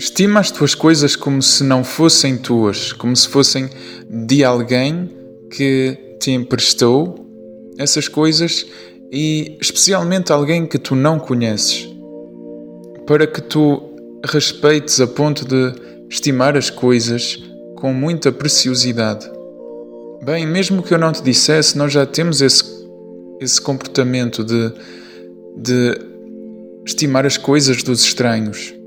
estima as tuas coisas como se não fossem tuas, como se fossem de alguém que te emprestou essas coisas e especialmente alguém que tu não conheces, para que tu respeites a ponto de estimar as coisas com muita preciosidade. Bem, mesmo que eu não te dissesse, nós já temos esse, esse comportamento de, de estimar as coisas dos estranhos.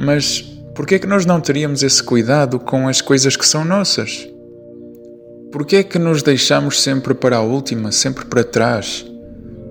Mas por que é que nós não teríamos esse cuidado com as coisas que são nossas? Por que é que nos deixamos sempre para a última, sempre para trás?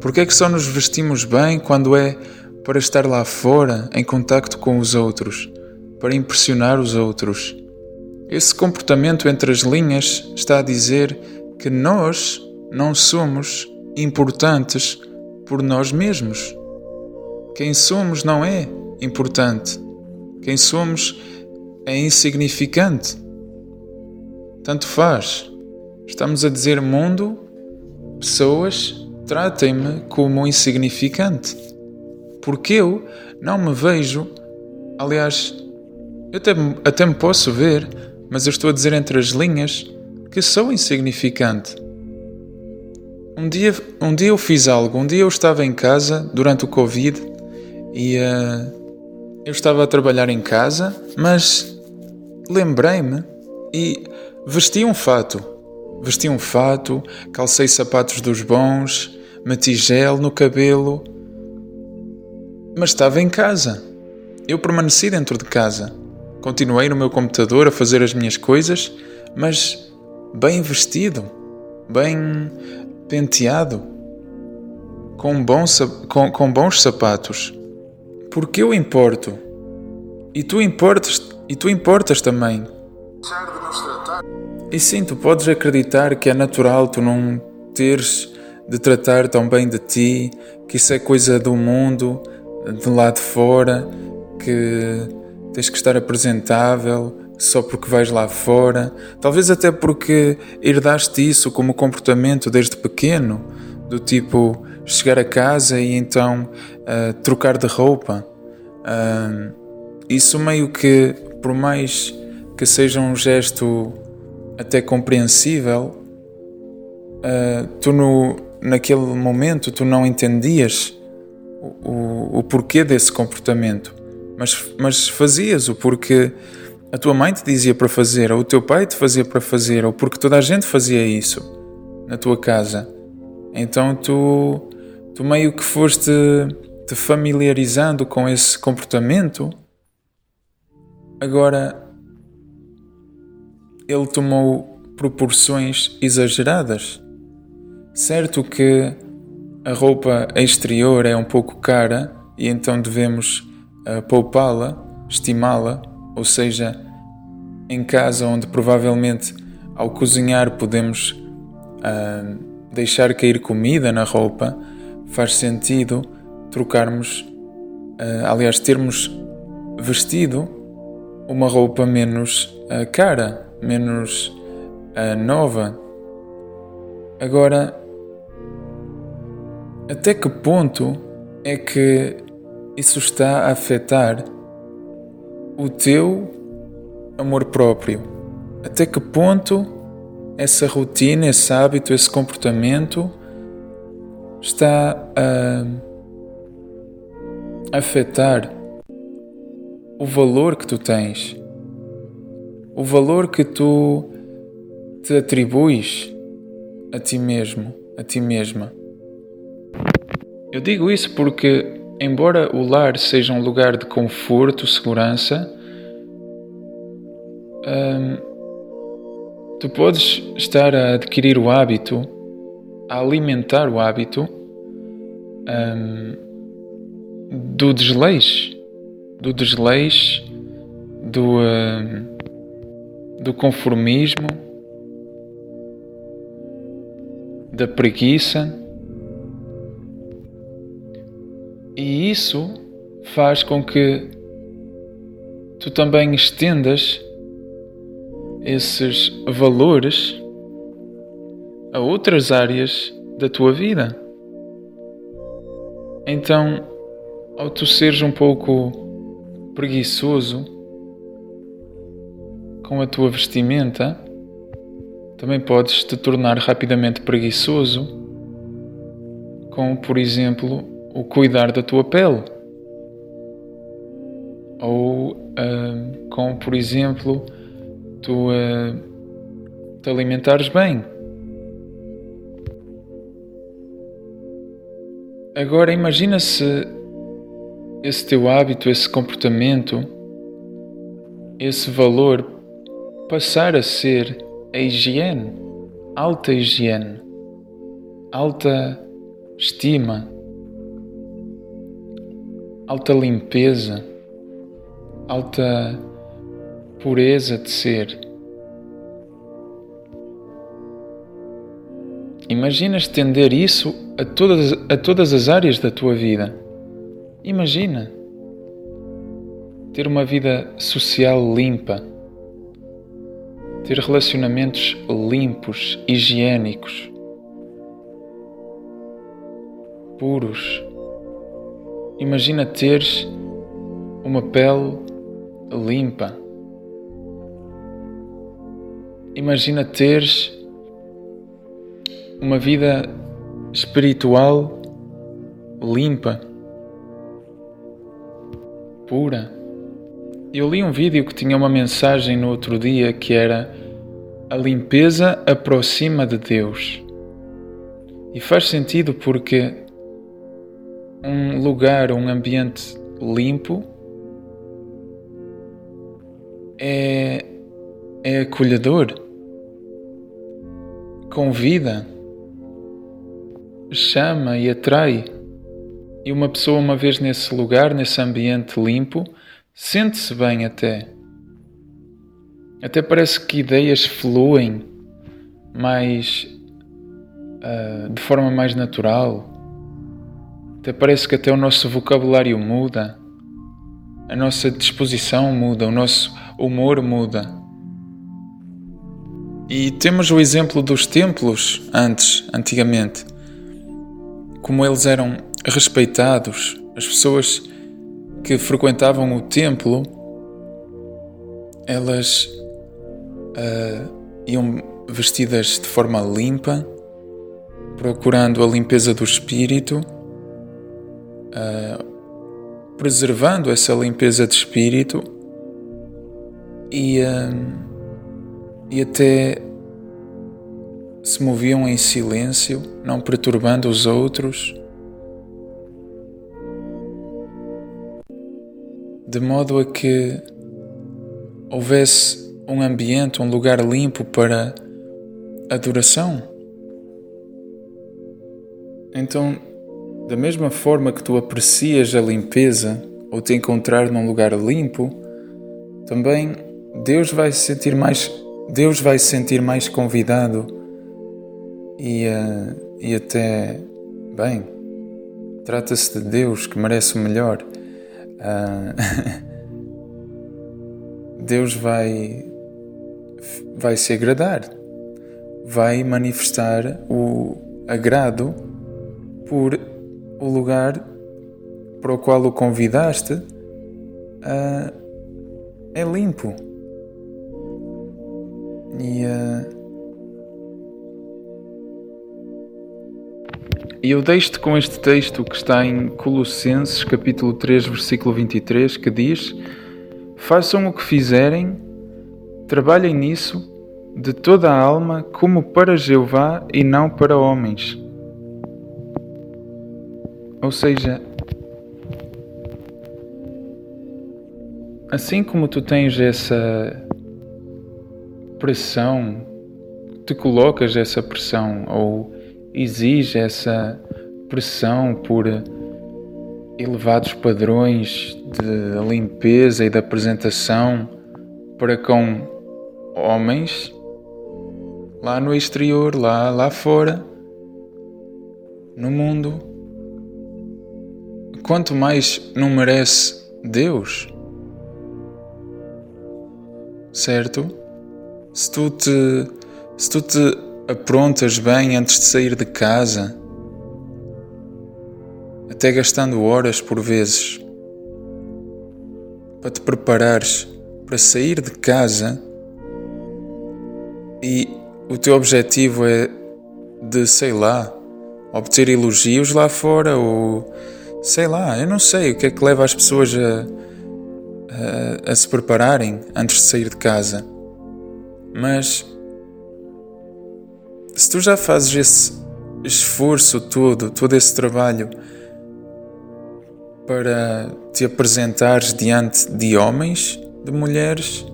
Por que é que só nos vestimos bem quando é para estar lá fora, em contacto com os outros, para impressionar os outros? Esse comportamento entre as linhas está a dizer que nós não somos importantes por nós mesmos. Quem somos não é importante. Quem somos é insignificante. Tanto faz. Estamos a dizer mundo, pessoas, tratem-me como insignificante. Porque eu não me vejo, aliás, eu até, até me posso ver, mas eu estou a dizer entre as linhas que sou insignificante. Um dia, um dia eu fiz algo, um dia eu estava em casa durante o Covid e uh, eu estava a trabalhar em casa, mas lembrei-me e vesti um fato. Vesti um fato, calcei sapatos dos bons, meti gel no cabelo, mas estava em casa. Eu permaneci dentro de casa. Continuei no meu computador a fazer as minhas coisas, mas bem vestido, bem penteado, com, bons, com, com bons sapatos. Porque eu importo. E tu importas, e tu importas também. E sim, tu podes acreditar que é natural tu não teres de tratar tão bem de ti, que isso é coisa do mundo, de lá de fora, que tens que estar apresentável só porque vais lá fora, talvez até porque herdaste isso como comportamento desde pequeno, do tipo chegar a casa e então uh, trocar de roupa. Uh, isso meio que, por mais que seja um gesto até compreensível, uh, tu no, naquele momento tu não entendias o, o, porquê desse comportamento, mas, mas fazias o porque a tua mãe te dizia para fazer, ou o teu pai te fazia para fazer, ou porque toda a gente fazia isso na tua casa. Então tu, tu meio que foste te familiarizando com esse comportamento. Agora ele tomou proporções exageradas. Certo que a roupa exterior é um pouco cara e então devemos uh, poupá-la, estimá-la, ou seja, em casa onde provavelmente ao cozinhar podemos uh, deixar cair comida na roupa, faz sentido trocarmos, uh, aliás, termos vestido uma roupa menos uh, cara, menos uh, nova. Agora, até que ponto é que isso está a afetar o teu amor próprio? Até que ponto essa rotina, esse hábito, esse comportamento está a afetar o valor que tu tens? o valor que tu te atribuis a ti mesmo, a ti mesma. Eu digo isso porque, embora o lar seja um lugar de conforto, segurança, hum, tu podes estar a adquirir o hábito, a alimentar o hábito hum, do desleixo, do desleixo, do. Hum, do conformismo, da preguiça. E isso faz com que tu também estendas esses valores a outras áreas da tua vida. Então, ao tu seres um pouco preguiçoso com a tua vestimenta, também podes te tornar rapidamente preguiçoso com, por exemplo, o cuidar da tua pele. Ou uh, com, por exemplo, tu uh, te alimentares bem. Agora imagina se esse teu hábito, esse comportamento, esse valor passar a ser a higiene, alta higiene, alta estima, alta limpeza, alta pureza de ser. Imagina estender isso a todas, a todas as áreas da tua vida. Imagina ter uma vida social limpa, ter relacionamentos limpos, higiênicos, puros. Imagina teres uma pele limpa. Imagina teres uma vida espiritual limpa, pura. Eu li um vídeo que tinha uma mensagem no outro dia que era a limpeza aproxima de Deus. E faz sentido porque um lugar, um ambiente limpo é, é acolhedor, convida chama e atrai. E uma pessoa, uma vez nesse lugar, nesse ambiente limpo, sente-se bem até. Até parece que ideias fluem mais. Uh, de forma mais natural. Até parece que até o nosso vocabulário muda, a nossa disposição muda, o nosso humor muda. E temos o exemplo dos templos antes, antigamente como eles eram respeitados, as pessoas que frequentavam o templo, elas uh, iam vestidas de forma limpa, procurando a limpeza do espírito, uh, preservando essa limpeza de espírito e, uh, e até se moviam em silêncio, não perturbando os outros, de modo a que houvesse um ambiente, um lugar limpo para adoração. Então, da mesma forma que tu aprecias a limpeza ou te encontrar num lugar limpo, também Deus vai se sentir mais Deus vai se sentir mais convidado e, uh, e até, bem, trata-se de Deus que merece o melhor. Uh, Deus vai, vai se agradar, vai manifestar o agrado por o lugar para o qual o convidaste uh, é limpo. E uh, E eu deixo-te com este texto que está em Colossenses, capítulo 3, versículo 23, que diz: Façam o que fizerem, trabalhem nisso de toda a alma, como para Jeová e não para homens. Ou seja, assim como tu tens essa pressão, te colocas essa pressão ou exige essa pressão por elevados padrões de limpeza e de apresentação para com homens lá no exterior, lá, lá fora, no mundo. Quanto mais não merece Deus, certo? Se tu te, se tu te aprontas bem antes de sair de casa, até gastando horas por vezes para te preparares para sair de casa e o teu objetivo é de, sei lá, obter elogios lá fora ou sei lá, eu não sei o que é que leva as pessoas a, a, a se prepararem antes de sair de casa. Mas se tu já fazes esse esforço todo, todo esse trabalho para te apresentares diante de homens, de mulheres,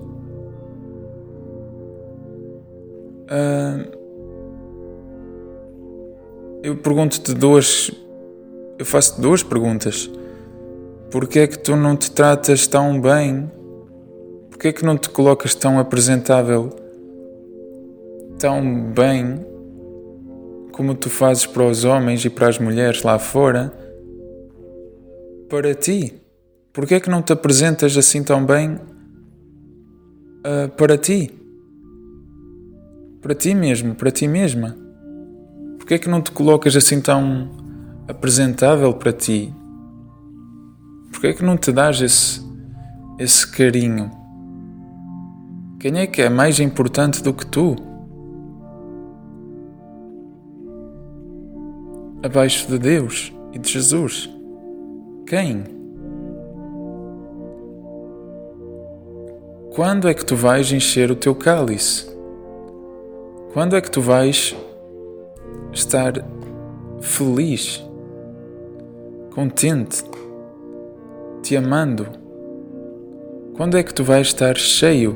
uh, eu pergunto-te duas, eu faço duas perguntas. Porquê é que tu não te tratas tão bem? Porquê é que não te colocas tão apresentável, tão bem como tu fazes para os homens e para as mulheres lá fora, para ti? Porquê é que não te apresentas assim tão bem uh, para ti? Para ti mesmo, para ti mesma? Porquê é que não te colocas assim tão apresentável para ti? Porquê é que não te dás esse, esse carinho? Quem é que é mais importante do que tu? Abaixo de Deus e de Jesus? Quem? Quando é que tu vais encher o teu cálice? Quando é que tu vais estar feliz, contente, te amando? Quando é que tu vais estar cheio,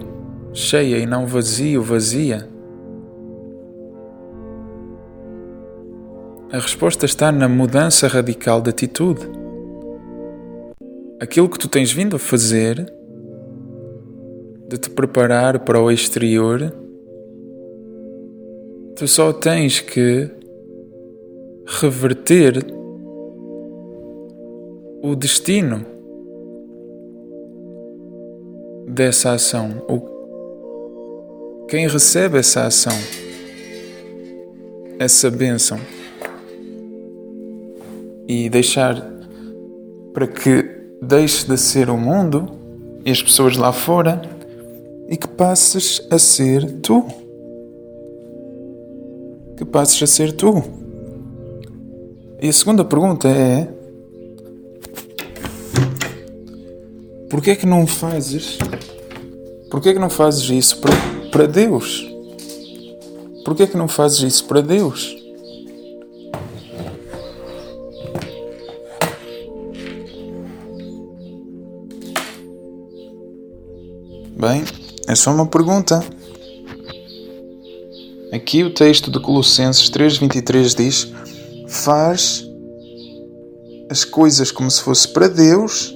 cheia e não vazio, vazia? A resposta está na mudança radical de atitude. Aquilo que tu tens vindo a fazer, de te preparar para o exterior, tu só tens que reverter o destino dessa ação, quem recebe essa ação, essa bênção e deixar para que deixe de ser o mundo e as pessoas lá fora e que passes a ser tu. Que passes a ser tu. E a segunda pergunta é: Porquê é que não fazes? Porquê é que não fazes isso para, para Deus? Porquê é que não fazes isso para Deus? Bem, é só uma pergunta. Aqui o texto de Colossenses 3:23 diz: "Faz as coisas como se fosse para Deus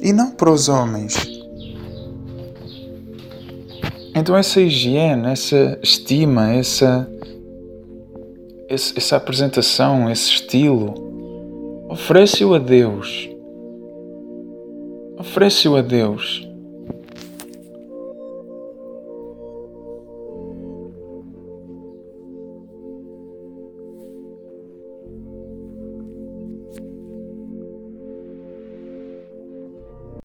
e não para os homens." Então essa higiene, essa estima, essa essa apresentação, esse estilo, oferece-o a Deus. Oferece-o a Deus.